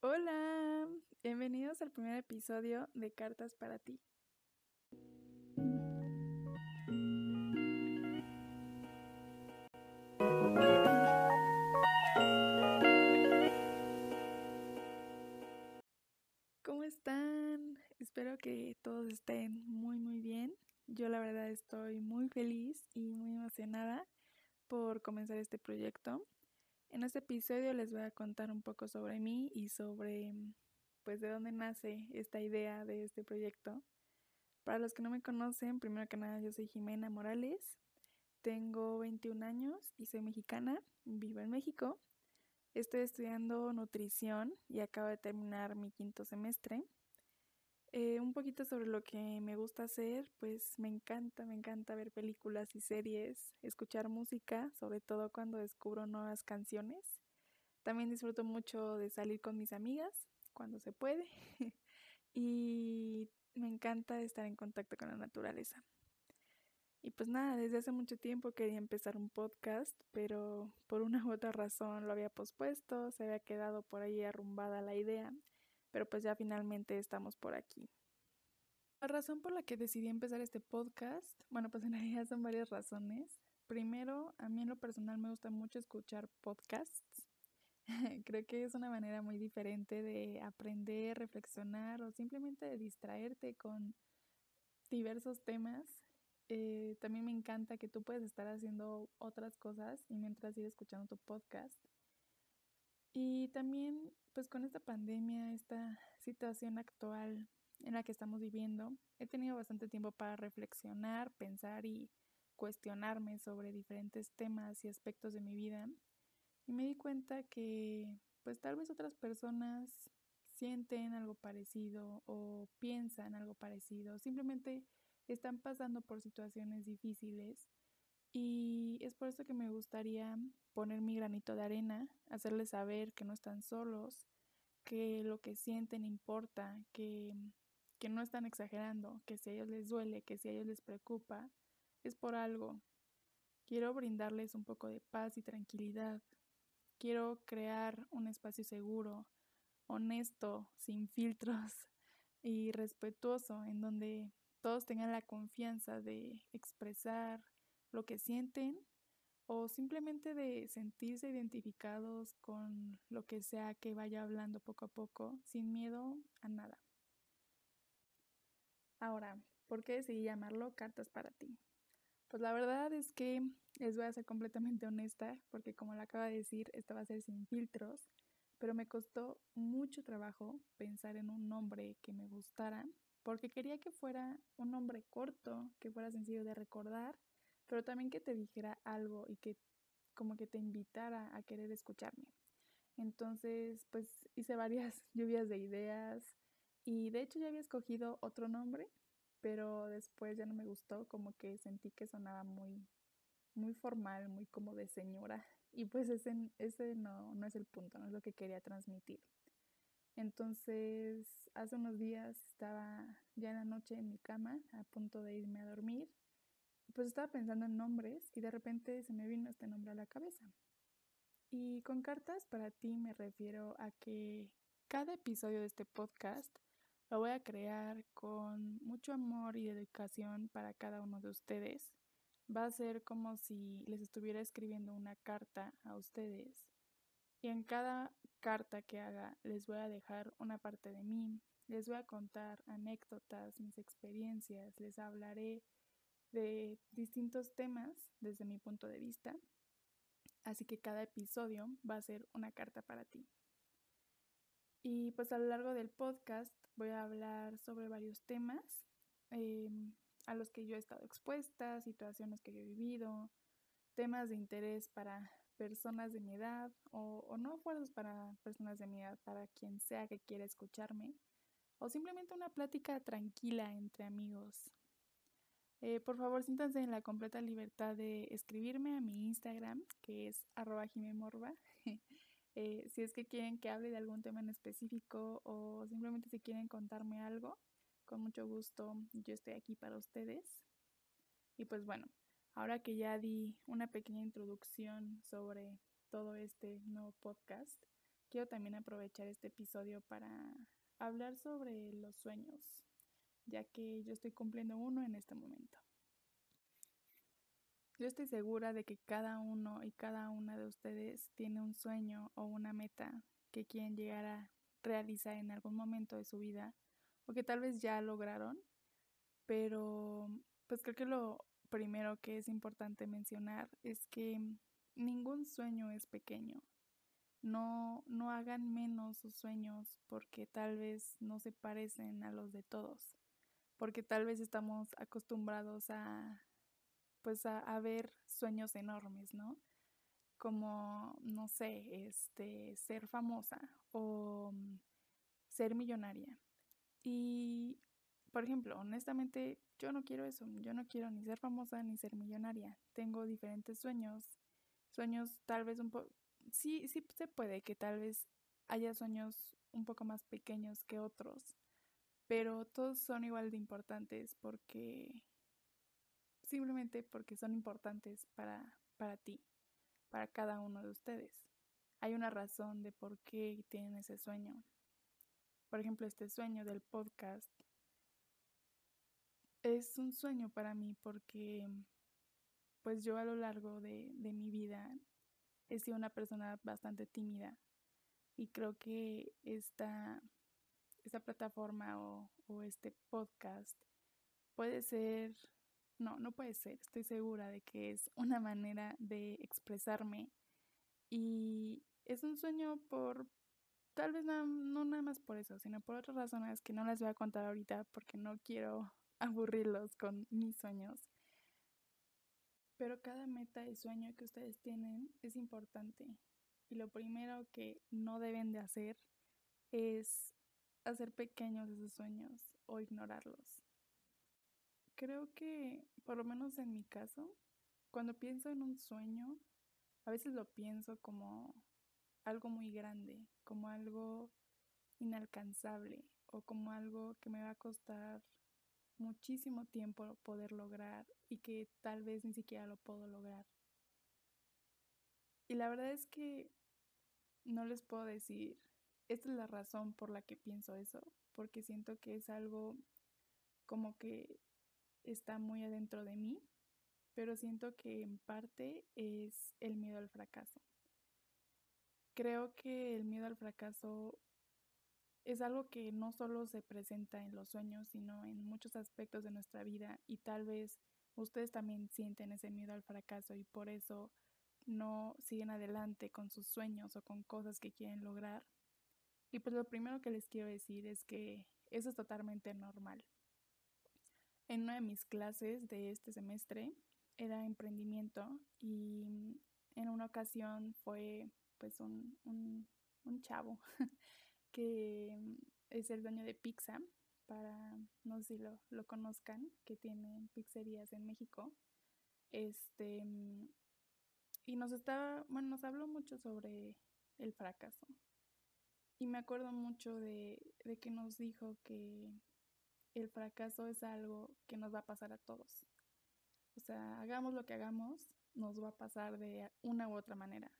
Hola, bienvenidos al primer episodio de Cartas para ti. ¿Cómo están? Espero que todos estén muy muy bien. Yo la verdad estoy muy feliz y muy emocionada por comenzar este proyecto. En este episodio les voy a contar un poco sobre mí y sobre pues de dónde nace esta idea de este proyecto. Para los que no me conocen, primero que nada yo soy Jimena Morales, tengo 21 años y soy mexicana, vivo en México. Estoy estudiando nutrición y acabo de terminar mi quinto semestre. Eh, un poquito sobre lo que me gusta hacer, pues me encanta, me encanta ver películas y series, escuchar música, sobre todo cuando descubro nuevas canciones. También disfruto mucho de salir con mis amigas cuando se puede y me encanta estar en contacto con la naturaleza. Y pues nada, desde hace mucho tiempo quería empezar un podcast, pero por una u otra razón lo había pospuesto, se había quedado por ahí arrumbada la idea pero pues ya finalmente estamos por aquí. La razón por la que decidí empezar este podcast, bueno, pues en realidad son varias razones. Primero, a mí en lo personal me gusta mucho escuchar podcasts. Creo que es una manera muy diferente de aprender, reflexionar o simplemente de distraerte con diversos temas. Eh, también me encanta que tú puedes estar haciendo otras cosas y mientras ir escuchando tu podcast. Y también pues con esta pandemia, esta situación actual en la que estamos viviendo, he tenido bastante tiempo para reflexionar, pensar y cuestionarme sobre diferentes temas y aspectos de mi vida. Y me di cuenta que pues tal vez otras personas sienten algo parecido o piensan algo parecido, simplemente están pasando por situaciones difíciles y es por eso que me gustaría poner mi granito de arena, hacerles saber que no están solos, que lo que sienten importa, que, que no están exagerando, que si a ellos les duele, que si a ellos les preocupa, es por algo. Quiero brindarles un poco de paz y tranquilidad. Quiero crear un espacio seguro, honesto, sin filtros y respetuoso, en donde todos tengan la confianza de expresar lo que sienten o simplemente de sentirse identificados con lo que sea que vaya hablando poco a poco, sin miedo a nada. Ahora, ¿por qué decidí llamarlo Cartas para ti? Pues la verdad es que les voy a ser completamente honesta, porque como le acabo de decir, esto va a ser sin filtros, pero me costó mucho trabajo pensar en un nombre que me gustara, porque quería que fuera un nombre corto, que fuera sencillo de recordar pero también que te dijera algo y que como que te invitara a querer escucharme. Entonces, pues hice varias lluvias de ideas y de hecho ya había escogido otro nombre, pero después ya no me gustó, como que sentí que sonaba muy muy formal, muy como de señora y pues ese, ese no, no es el punto, no es lo que quería transmitir. Entonces, hace unos días estaba ya en la noche en mi cama a punto de irme a dormir pues estaba pensando en nombres y de repente se me vino este nombre a la cabeza. Y con cartas para ti me refiero a que cada episodio de este podcast lo voy a crear con mucho amor y dedicación para cada uno de ustedes. Va a ser como si les estuviera escribiendo una carta a ustedes. Y en cada carta que haga les voy a dejar una parte de mí, les voy a contar anécdotas, mis experiencias, les hablaré de distintos temas desde mi punto de vista, así que cada episodio va a ser una carta para ti. Y pues a lo largo del podcast voy a hablar sobre varios temas em, a los que yo he estado expuesta, situaciones que yo he vivido, temas de interés para personas de mi edad o, no fuerzas para personas de mi edad, para quien sea que quiera escucharme, o simplemente una plática tranquila entre amigos eh, por favor, siéntanse en la completa libertad de escribirme a mi Instagram, que es jimemorba. eh, si es que quieren que hable de algún tema en específico o simplemente si quieren contarme algo, con mucho gusto yo estoy aquí para ustedes. Y pues bueno, ahora que ya di una pequeña introducción sobre todo este nuevo podcast, quiero también aprovechar este episodio para hablar sobre los sueños, ya que yo estoy cumpliendo uno en este momento. Yo estoy segura de que cada uno y cada una de ustedes tiene un sueño o una meta que quieren llegar a realizar en algún momento de su vida o que tal vez ya lograron, pero pues creo que lo primero que es importante mencionar es que ningún sueño es pequeño. No, no hagan menos sus sueños porque tal vez no se parecen a los de todos, porque tal vez estamos acostumbrados a pues a, ver sueños enormes, ¿no? Como, no sé, este, ser famosa o ser millonaria. Y, por ejemplo, honestamente, yo no quiero eso. Yo no quiero ni ser famosa ni ser millonaria. Tengo diferentes sueños. Sueños tal vez un poco... Sí, sí se puede que tal vez haya sueños un poco más pequeños que otros. Pero todos son igual de importantes porque... Simplemente porque son importantes para, para ti, para cada uno de ustedes. Hay una razón de por qué tienen ese sueño por ejemplo, este sueño del podcast es un sueño para mí porque pues yo a lo largo de, mi vida he sido una persona bastante tímida y creo que esta, esta plataforma o, este podcast puede ser, no, no puede ser, estoy segura de que es una manera de expresarme y es un sueño por, Tal vez no, no nada más por eso, sino por otras razones que no les voy a contar ahorita porque no quiero aburrirlos con mis sueños. Pero cada meta y sueño que ustedes tienen es importante. Y lo primero que no deben de hacer es hacer pequeños esos sueños o ignorarlos. Creo que, por lo menos en mi caso, cuando pienso en un sueño, a veces lo pienso como algo muy grande, como algo inalcanzable o como algo que me va a costar muchísimo tiempo poder lograr y que tal vez ni siquiera lo puedo lograr. Y la verdad es que no les puedo decir, esta es la razón por la que pienso eso, porque siento que es algo como que está muy adentro de mí, pero siento que en parte es el miedo al fracaso. Creo que el miedo al fracaso es algo que no solo se presenta en los sueños, sino en muchos aspectos de nuestra vida y tal vez ustedes también sienten ese miedo al fracaso y por eso no siguen adelante con sus sueños o con cosas que quieren lograr. Y pues lo primero que les quiero decir es que eso es totalmente normal. En una de mis clases de este semestre era emprendimiento y en una ocasión fue pues un, un, chavo que es el dueño de Pizza, para, no sé si lo, lo conozcan, que tiene pizzerías en México. Este, y nos estaba, bueno, nos habló mucho sobre el fracaso. Y me acuerdo mucho de, de que nos dijo que el fracaso es algo que nos va a pasar a todos. O sea, hagamos lo que hagamos, nos va a pasar de una u otra manera.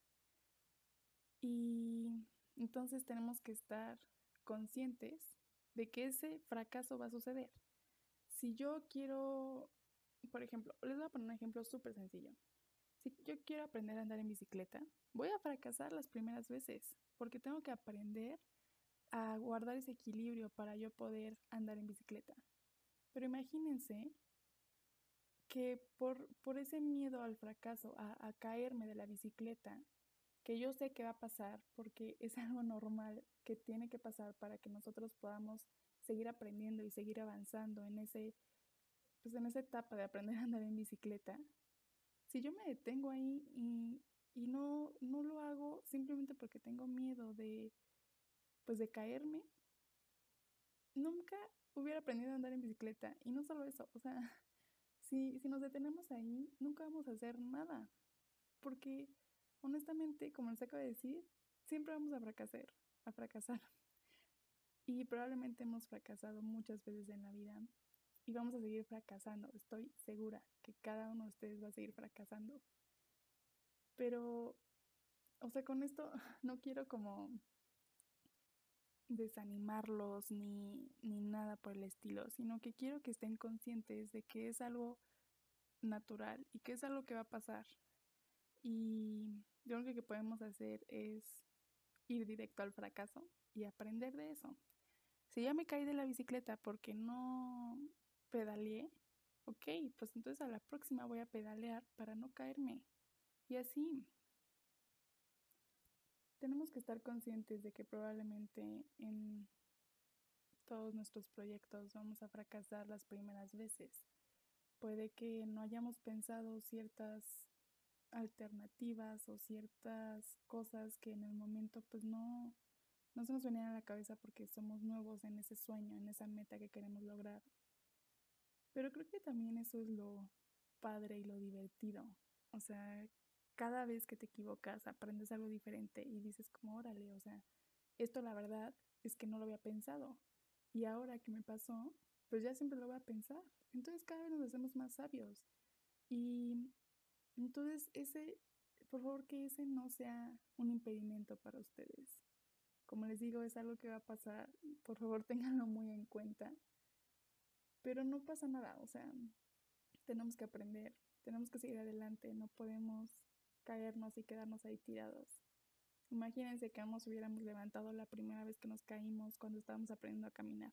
Y entonces tenemos que estar conscientes de que ese fracaso va a suceder. Si yo quiero, por ejemplo, les voy a poner un ejemplo súper sencillo. Yo quiero aprender a andar en bicicleta, voy a fracasar las primeras veces, porque tengo que aprender a guardar ese equilibrio para yo poder andar en bicicleta. Pero imagínense que por, por ese miedo al fracaso, a, a caerme de la bicicleta, que yo sé que va a pasar porque es algo normal que tiene que pasar para que nosotros podamos seguir aprendiendo y seguir avanzando en ese pues en esa etapa de aprender a andar en bicicleta. Si yo me detengo ahí y, y no, no lo hago simplemente porque tengo miedo de pues de caerme, nunca hubiera aprendido a andar en bicicleta. Y no solo eso, o sea, si, si nos detenemos ahí, nunca vamos a hacer nada. Porque honestamente, como les acabo de decir, siempre vamos a fracasar, a fracasar. Y probablemente hemos fracasado muchas veces en la vida y vamos a seguir fracasando. Estoy segura que cada uno de ustedes va a seguir fracasando. Pero, o sea, con esto no quiero como desanimarlos ni, ni nada por el estilo, sino que quiero que estén conscientes de que es algo natural y que es algo que va a pasar. Y lo único que podemos hacer es ir directo al fracaso y aprender de eso. Si ya me caí de la bicicleta porque no pedaleé, ok, pues entonces a la próxima voy a pedalear para no caerme. Y así. Tenemos que estar conscientes de que probablemente en todos nuestros proyectos vamos a fracasar las primeras veces. Puede que no hayamos pensado ciertas alternativas o ciertas cosas que en el momento pues no, no se nos venían a la cabeza porque somos nuevos en ese sueño, en esa meta que queremos lograr. Pero creo que también eso es lo padre y lo divertido. O sea, cada vez que te equivocas aprendes algo diferente y dices como, órale, o sea, esto la verdad es que no lo había pensado. Y ahora que me pasó, pues ya siempre lo voy a pensar. Entonces cada vez nos hacemos más sabios. Y entonces, ese, por favor, que ese no sea un impedimento para ustedes. Como les digo, es algo que va a pasar. Por favor, ténganlo muy en cuenta. Pero no pasa nada, o sea, tenemos que aprender, tenemos que seguir adelante, no podemos caernos y quedarnos ahí tirados. Imagínense que nos hubiéramos levantado la primera vez que nos caímos cuando estábamos aprendiendo a caminar.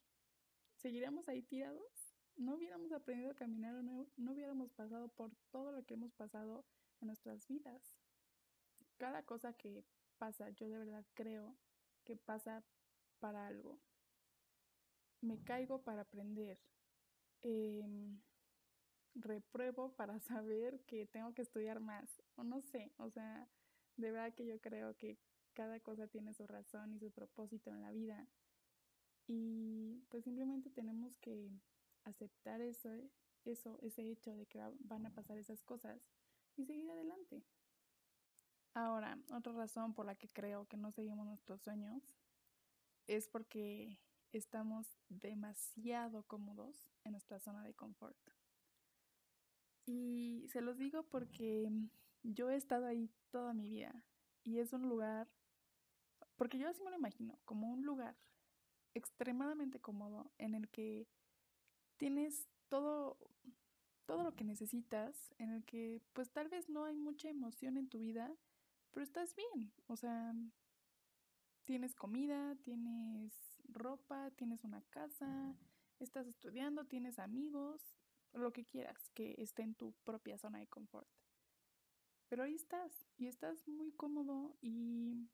¿Seguiríamos ahí tirados? no hubiéramos aprendido a caminar o no, no hubiéramos pasado por todo lo que hemos pasado en nuestras vidas. Cada cosa que pasa, yo de verdad creo que pasa para algo. Me caigo para aprender. Em, repruebo para saber que tengo que estudiar más. O no sé, o sea, de verdad que yo creo que cada cosa tiene su razón y su propósito en la vida. Y pues simplemente tenemos que aceptar eso, eso, ese hecho de que van a pasar esas cosas y seguir adelante. Ahora, otra razón por la que creo que no seguimos nuestros sueños es porque estamos demasiado cómodos en nuestra zona de confort. Y se los digo porque yo he estado ahí toda mi vida y es un lugar, porque yo así me lo imagino, como un lugar extremadamente cómodo en el que tienes todo, todo lo que necesitas, en el que pues tal vez no hay mucha emoción en tu vida, pero estás bien, o sea, tienes comida, tienes ropa, tienes una casa, estás estudiando, tienes amigos, lo que quieras que esté en tu propia zona de confort. Pero ahí estás y estás muy cómodo y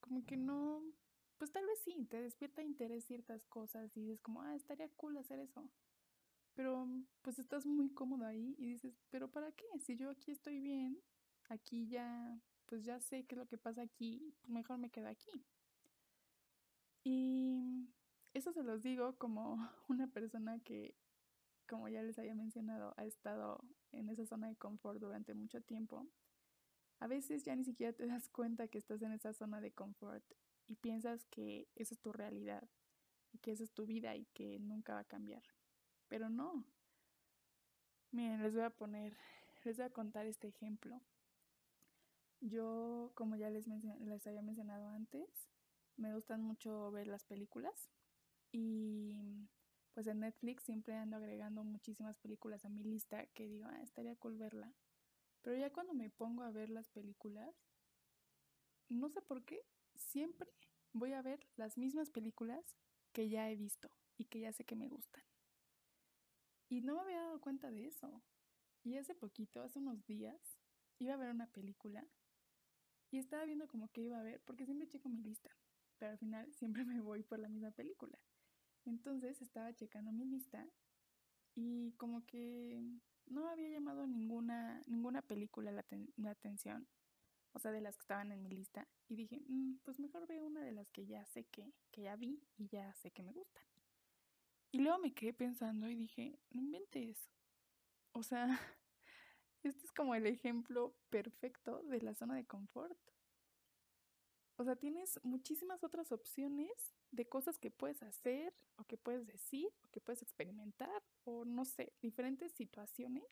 como que no, pues tal vez sí, te despierta interés ciertas cosas y dices como, ah, estaría cool hacer eso. Pero pues estás muy cómodo ahí y dices, pero ¿para qué? Si yo aquí estoy bien, aquí ya, pues ya sé qué es lo que pasa aquí, mejor me quedo aquí. Y eso se los digo como una persona que, como ya les había mencionado, ha estado en esa zona de confort durante mucho tiempo. A veces ya ni siquiera te das cuenta que estás en esa zona de confort y piensas que esa es tu realidad, que esa es tu vida y que nunca va a cambiar pero no. Miren, les voy a poner, les voy a contar este ejemplo. Yo, como ya les, les había mencionado antes, me gustan mucho ver las películas y pues en Netflix siempre ando agregando muchísimas películas a mi lista que digo, ah, estaría cool verla. Pero ya cuando me pongo a ver las películas, no sé por qué, siempre voy a ver las mismas películas que ya he visto y que ya sé que me gustan. Y no me había dado cuenta de eso. Y hace poquito, hace unos días, iba a ver una película y estaba viendo como que iba a ver, porque siempre checo mi lista, pero al final siempre me voy por la misma película. Entonces estaba checando mi lista y como que no había llamado ninguna, ninguna película la, atención, o sea, de las que estaban en mi lista, y dije, mm, pues mejor veo una de las que ya sé que, que ya vi y ya sé que me gustan. Y luego me quedé pensando y dije, no inventes. O sea, este es como el ejemplo perfecto de la zona de confort. O sea, tienes muchísimas otras opciones de cosas que puedes hacer o que puedes decir o que puedes experimentar o no sé, diferentes situaciones.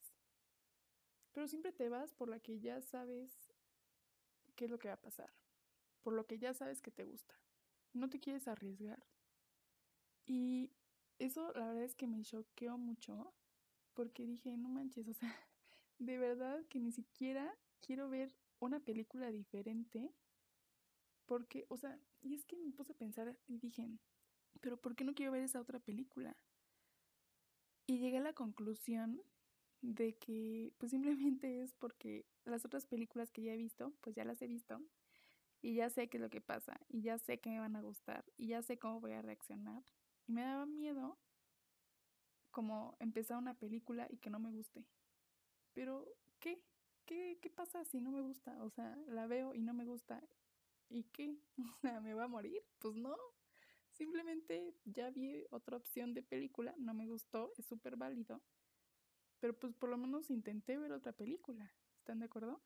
Pero siempre te vas por la que ya sabes qué es lo que va a pasar, por lo que ya sabes que te gusta. no te quieres arriesgar. Y eso la verdad es que me choqueó mucho porque dije, no manches, o sea, de verdad que ni siquiera quiero ver una película diferente porque, o sea, y es que me puse a pensar y dije, pero ¿por qué no quiero ver esa otra película? Y llegué a la conclusión de que pues simplemente es porque las otras películas que ya he visto, pues ya las he visto y ya sé qué es lo que pasa y ya sé que me van a gustar y ya sé cómo voy a reaccionar. Y me daba miedo como empezar una película y que no me guste. Pero, ¿qué? ¿Qué, qué pasa si no me gusta? O sea, la veo y no me gusta. ¿Y qué? O ¿me va a morir? Pues no. Simplemente ya vi otra opción de película, no me gustó, es súper válido. Pero pues por lo menos intenté ver otra película. ¿Están de acuerdo?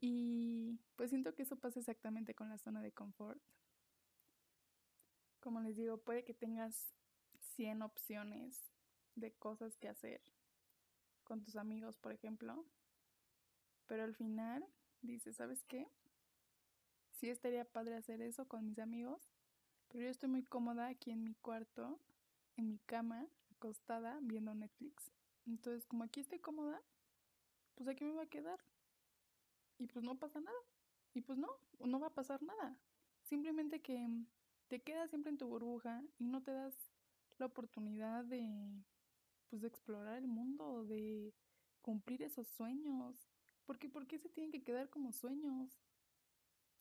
Y pues siento que eso pasa exactamente con la zona de confort. Como les digo, puede que tengas 100 opciones de cosas que hacer con tus amigos, por ejemplo. Pero al final dices, ¿sabes qué? Sí estaría padre hacer eso con mis amigos, pero yo estoy muy cómoda aquí en mi cuarto, en mi cama, acostada, viendo Netflix. Entonces, como aquí estoy cómoda, pues aquí me voy a quedar. Y pues no pasa nada. Y pues no, no va a pasar nada. Simplemente que te quedas siempre en tu burbuja y no te das la oportunidad de, pues, de explorar el mundo, de cumplir esos sueños. Porque, ¿por qué se tienen que quedar como sueños?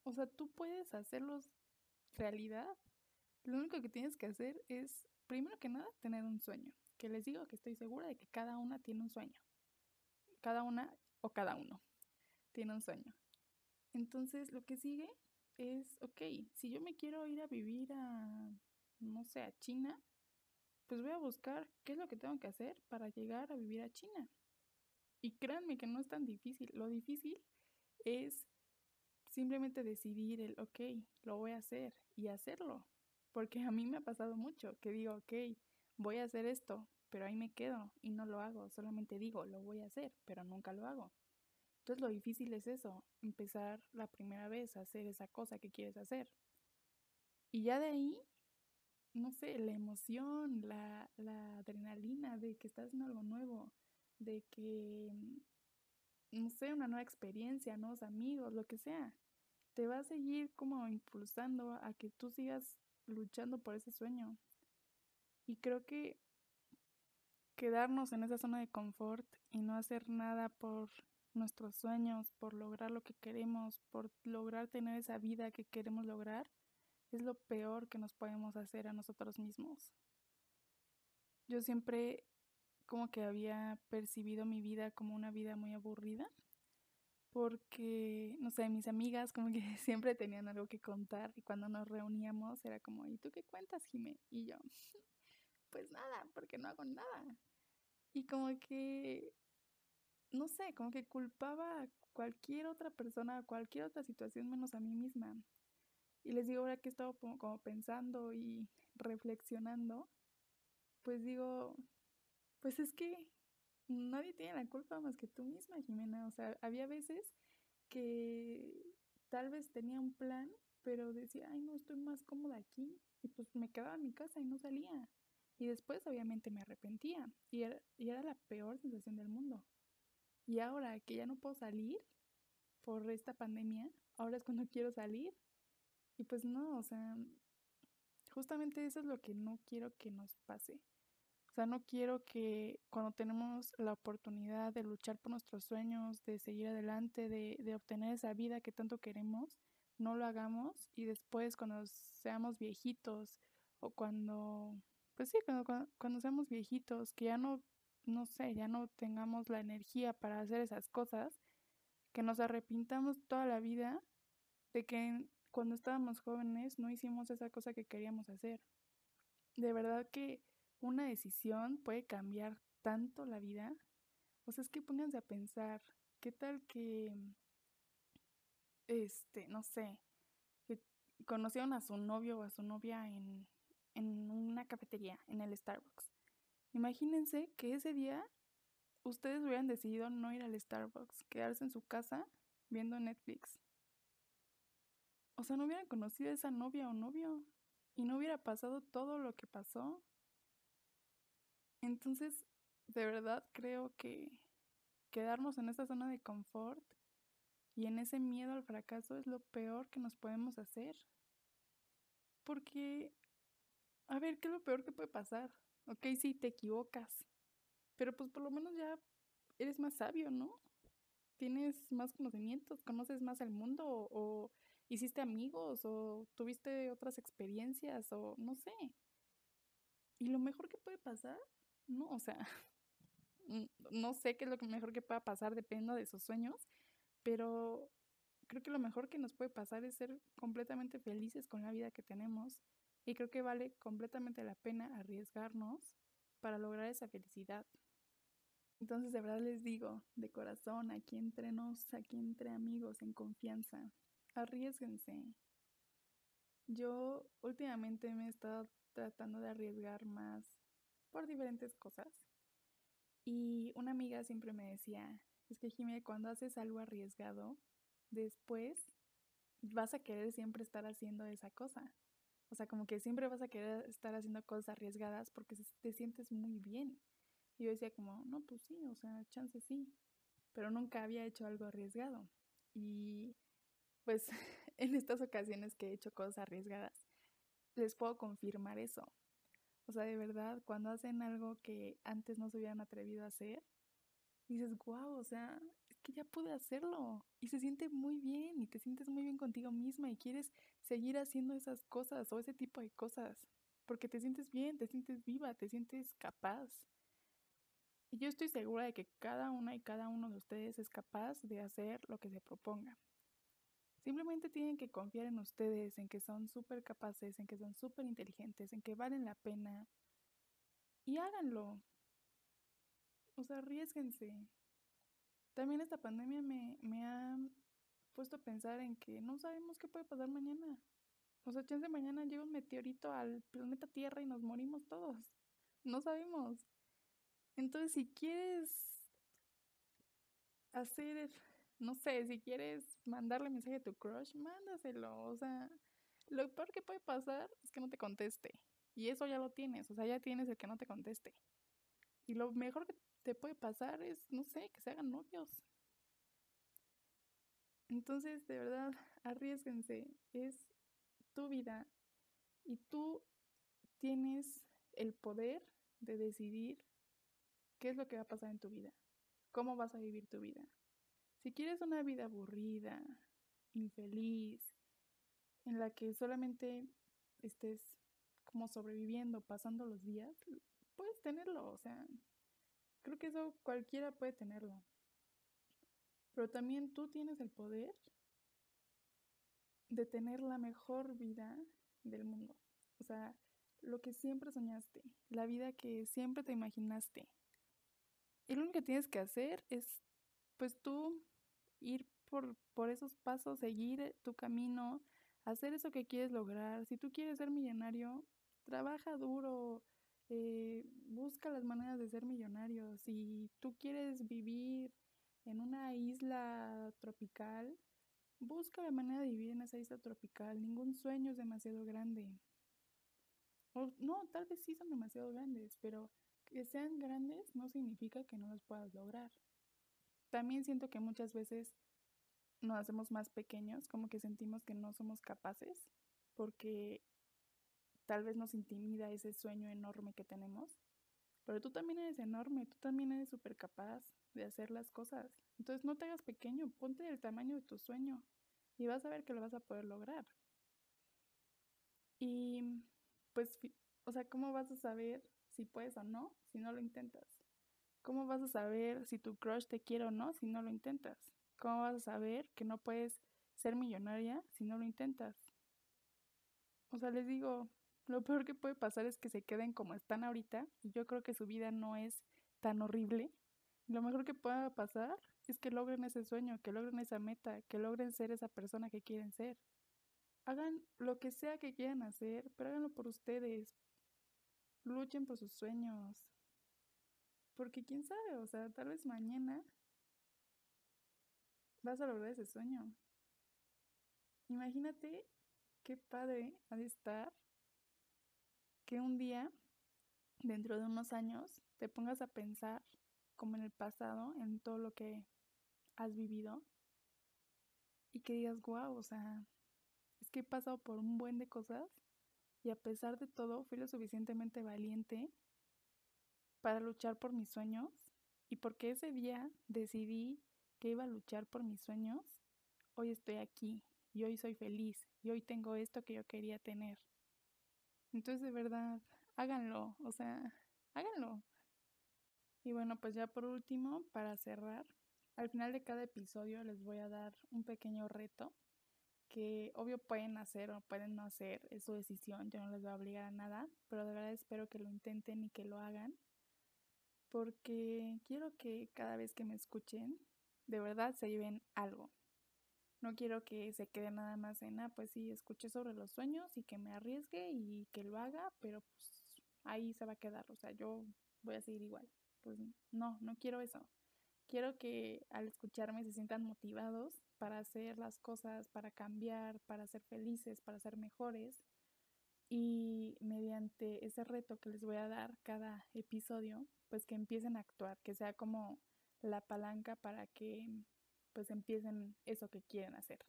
O sea, tú puedes hacerlos realidad. Lo único que tienes que hacer es, primero que nada, tener un sueño que les digo que estoy segura de que cada una tiene un sueño. Cada una o cada uno tiene un sueño. Entonces, lo que sigue es, ok, si yo me quiero ir a vivir a, no sé, a China, pues voy a buscar qué es lo que tengo que hacer para llegar a vivir a China. Y créanme que no es tan difícil. Lo difícil es simplemente decidir el, ok, lo voy a hacer y hacerlo. Porque a mí me ha pasado mucho que digo, ok, voy a hacer esto, pero ahí me quedo y no lo hago, solamente digo, lo voy a hacer, pero nunca lo hago. Entonces lo difícil es eso, empezar la primera vez a hacer esa cosa que quieres hacer. Y ya de ahí, no sé, la emoción, la, la adrenalina de que estás haciendo algo nuevo, de que, no sé, una nueva experiencia, nuevos amigos, lo que sea, te va a seguir como impulsando a que tú sigas luchando por ese sueño. Y creo que quedarnos en esa zona de confort y no hacer nada por nuestros sueños, por lograr lo que queremos, por lograr tener esa vida que queremos lograr, es lo peor que nos podemos hacer a nosotros mismos. Yo siempre como que había percibido mi vida como una vida muy aburrida, porque, no sé, mis amigas como que siempre tenían algo que contar y cuando nos reuníamos era como, ¿y tú qué cuentas, Jimé? Y yo, pues nada, porque no hago nada. Y como que, no sé, como que culpaba a cualquier otra persona, a cualquier otra situación menos a mí misma. Y les digo, ahora que he estado como, pensando y reflexionando, pues digo, pues es que nadie tiene la culpa más que tú misma, Jimena. O sea, había veces que tal vez tenía un plan, pero decía, ay, no, estoy más cómoda aquí. Y pues me quedaba en mi casa y no salía. Y después obviamente me arrepentía y era, y era la peor sensación del mundo. Y ahora que ya no puedo salir por esta pandemia, ahora es cuando quiero salir. Y pues no, o sea, justamente eso es lo que no quiero que nos pase. O sea, no quiero que cuando tenemos la oportunidad de luchar por nuestros sueños, de seguir adelante, de, de obtener esa vida que tanto queremos, no lo hagamos y después cuando seamos viejitos o cuando pues sí, cuando, cuando, seamos viejitos, que ya no, no sé, ya no tengamos la energía para hacer esas cosas, que nos arrepintamos toda la vida de que cuando estábamos jóvenes no hicimos esa cosa que queríamos hacer. De verdad que una decisión puede cambiar tanto la vida. O sea, es que pónganse a pensar, ¿qué tal que, este, no sé, que conocieron a su novio o a su novia en, en una cafetería, en el Starbucks. Imagínense que ese día ustedes hubieran decidido no ir al Starbucks, quedarse en su casa viendo Netflix. o sea, no hubieran conocido a esa novia o novio y no hubiera pasado todo lo que pasó. Entonces, de verdad creo que quedarnos en esa zona de confort y en ese miedo al fracaso es lo peor que nos podemos hacer. Porque, a ver, ¿qué es lo peor que puede pasar? Ok, sí, te equivocas, pero pues por lo menos ya eres más sabio, ¿no? Tienes más conocimientos, conoces más el mundo o, hiciste amigos o tuviste otras experiencias o no sé. Y lo mejor que puede pasar, no, o sea, no sé qué es lo mejor que pueda pasar, depende de sus sueños, pero creo que lo mejor que nos puede pasar es ser completamente felices con la vida que tenemos y creo que vale completamente la pena arriesgarnos para lograr esa felicidad. Entonces de verdad les digo, de corazón, aquí entre nos, aquí entre amigos, en confianza, arriesguense. Yo últimamente me he estado tratando de arriesgar más por diferentes cosas. Y una amiga siempre me decía, es que Jimé, cuando haces algo arriesgado, después vas a querer siempre estar haciendo esa cosa. O sea, como que siempre vas a querer estar haciendo cosas arriesgadas porque te sientes muy bien. Y yo decía como, no, pues sí, o sea, chance sí. Pero nunca había hecho algo arriesgado. Y pues en estas ocasiones que he hecho cosas arriesgadas, les puedo confirmar eso. O sea, de verdad, cuando hacen algo que antes no se hubieran atrevido a hacer, dices, wow, o sea, es que ya pude hacerlo. Y se siente muy bien y te sientes muy bien contigo misma y quieres seguir haciendo esas cosas o ese tipo de cosas. Porque te sientes bien, te sientes viva, te sientes capaz. Y yo estoy segura de que cada una y cada uno de ustedes es capaz de hacer lo que se proponga. Simplemente tienen que confiar en ustedes, en que son súper capaces, en que son súper inteligentes, en que valen la pena. Y háganlo. O sea, arriesguense. También esta pandemia me, me ha puesto a pensar en que no sabemos qué puede pasar mañana. O sea, chance mañana llega un meteorito al planeta Tierra y nos morimos todos. No sabemos. Entonces, si quieres hacer no sé, si quieres mandarle mensaje a tu crush, mándaselo. O sea, lo peor que puede pasar es que no te conteste. Y eso ya lo tienes, o sea, ya tienes el que no te conteste. Y lo mejor que te puede pasar es, no sé, que se hagan novios. Entonces, de verdad, arriesguense. Es tu vida y tú tienes el poder de decidir qué es lo que va a pasar en tu vida, cómo vas a vivir tu vida. Si quieres una vida aburrida, infeliz, en la que solamente estés como sobreviviendo, pasando los días, puedes tenerlo, o sea, creo que eso cualquiera puede tenerlo. Pero también tú tienes el poder de tener la mejor vida del mundo. O sea, lo que siempre soñaste, la vida que siempre te imaginaste. Y lo único que tienes que hacer es, pues tú ir por, por esos pasos, seguir tu camino, hacer eso que quieres lograr. Si tú quieres ser millonario, trabaja duro, eh, busca las maneras de ser millonario. Si tú quieres vivir en una isla tropical, busca la manera de vivir en esa isla tropical. Ningún sueño es demasiado grande. O, no, tal vez sí son demasiado grandes, pero que sean grandes no significa que no los puedas lograr también siento que muchas veces nos hacemos más pequeños, como que sentimos que no somos capaces, porque tal vez nos intimida ese sueño enorme que tenemos. Pero tú también eres enorme, tú también eres súper capaz de hacer las cosas. Entonces no te hagas pequeño, ponte el tamaño de tu sueño y vas a ver que lo vas a poder lograr. Y pues, o sea, ¿cómo vas a saber si puedes o no si no lo intentas? ¿Cómo vas a saber si tu crush te quiere o no si no lo intentas? ¿Cómo vas a saber que no puedes ser millonaria si no lo intentas? O sea, les digo, lo peor que puede pasar es que se queden como están ahorita y yo creo que su vida no es tan horrible. Lo mejor que pueda pasar es que logren ese sueño, que logren esa meta, que logren ser esa persona que quieren ser. Hagan lo que sea que quieran hacer, pero háganlo por ustedes. Luchen por sus sueños. Porque quién sabe, o sea, tal vez mañana vas a lograr ese sueño. imagínate qué padre ha de estar que un día, dentro de unos años, te pongas a pensar como en el pasado, en todo lo que has vivido y que digas, wow, o sea, es que he pasado por un buen de cosas y a pesar de todo fui lo suficientemente valiente para luchar por mis sueños y porque ese día decidí que iba a luchar por mis sueños, hoy estoy aquí y hoy soy feliz y hoy tengo esto que yo quería tener. Entonces de verdad, háganlo, o sea, háganlo. Y bueno, pues ya por último, para cerrar, al final de cada episodio les voy a dar un pequeño reto que obvio pueden hacer o pueden no hacer, es su decisión, yo no les voy a obligar a nada, pero de verdad espero que lo intenten y que lo hagan, porque quiero que cada vez que me escuchen, de verdad se lleven algo. No quiero que se quede nada más en, ah, pues sí, escuché sobre los sueños y que me arriesgue y que lo haga, pero pues ahí se va a quedar, o sea, yo voy a seguir igual pues no, no quiero eso. Quiero que al escucharme se sientan motivados para hacer las cosas, para cambiar, para ser felices, para ser mejores. Y mediante ese reto que les voy a dar cada episodio, pues que empiecen a actuar, que sea como la palanca para que pues empiecen eso que quieren hacer.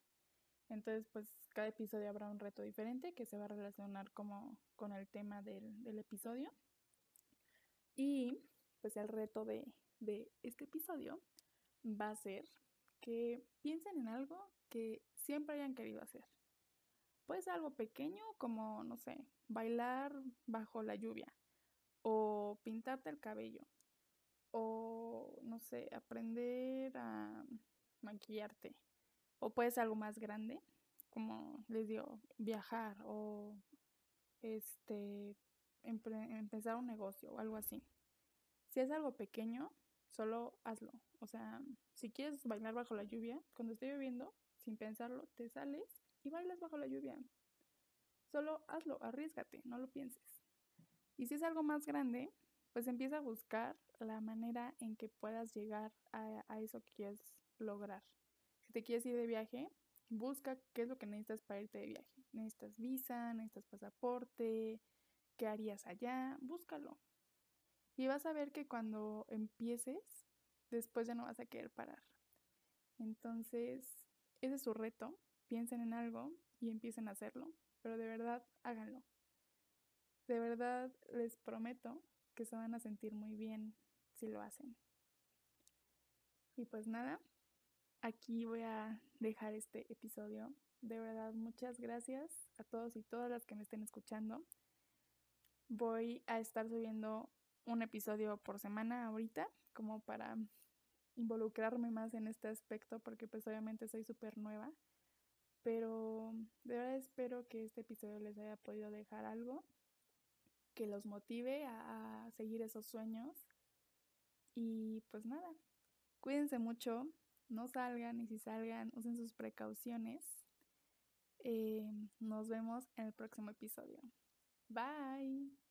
Entonces, pues cada episodio habrá un reto diferente que se va a relacionar como con el tema del, del episodio. Y pues el reto de, este episodio va a ser que piensen en algo que siempre hayan querido hacer. Puede ser algo pequeño como, no sé, bailar bajo la lluvia o pintarte el cabello o, no sé, aprender a maquillarte. O puede ser algo más grande, como les digo, viajar o este empezar un negocio o algo así. Si es algo pequeño, solo hazlo. O sea, si quieres bailar bajo la lluvia, cuando esté lloviendo, sin pensarlo, te sales y bailas bajo la lluvia. Solo hazlo, arriesgate, no lo pienses. Y si es algo más grande, pues empieza a buscar la manera en que puedas llegar a, a eso que quieres lograr. Si te quieres ir de viaje, busca qué es lo que necesitas para irte de viaje. Necesitas visa, necesitas pasaporte, qué harías allá, búscalo. Y vas a ver que cuando empieces, después ya no vas a querer parar. Entonces, ese es su reto. Piensen en algo y empiecen a hacerlo. Pero de verdad, háganlo. De verdad, les prometo que se van a sentir muy bien si lo hacen. Y pues nada, aquí voy a dejar este episodio. De verdad, muchas gracias a todos y todas las que me estén escuchando. Voy a estar subiendo un episodio por semana ahorita, como para involucrarme más en este aspecto, porque pues obviamente soy súper nueva. Pero de verdad espero que este episodio les haya podido dejar algo que los motive a, seguir esos sueños. Y pues nada, cuídense mucho, no salgan y si salgan, usen sus precauciones. Eh, nos vemos en el próximo episodio. Bye.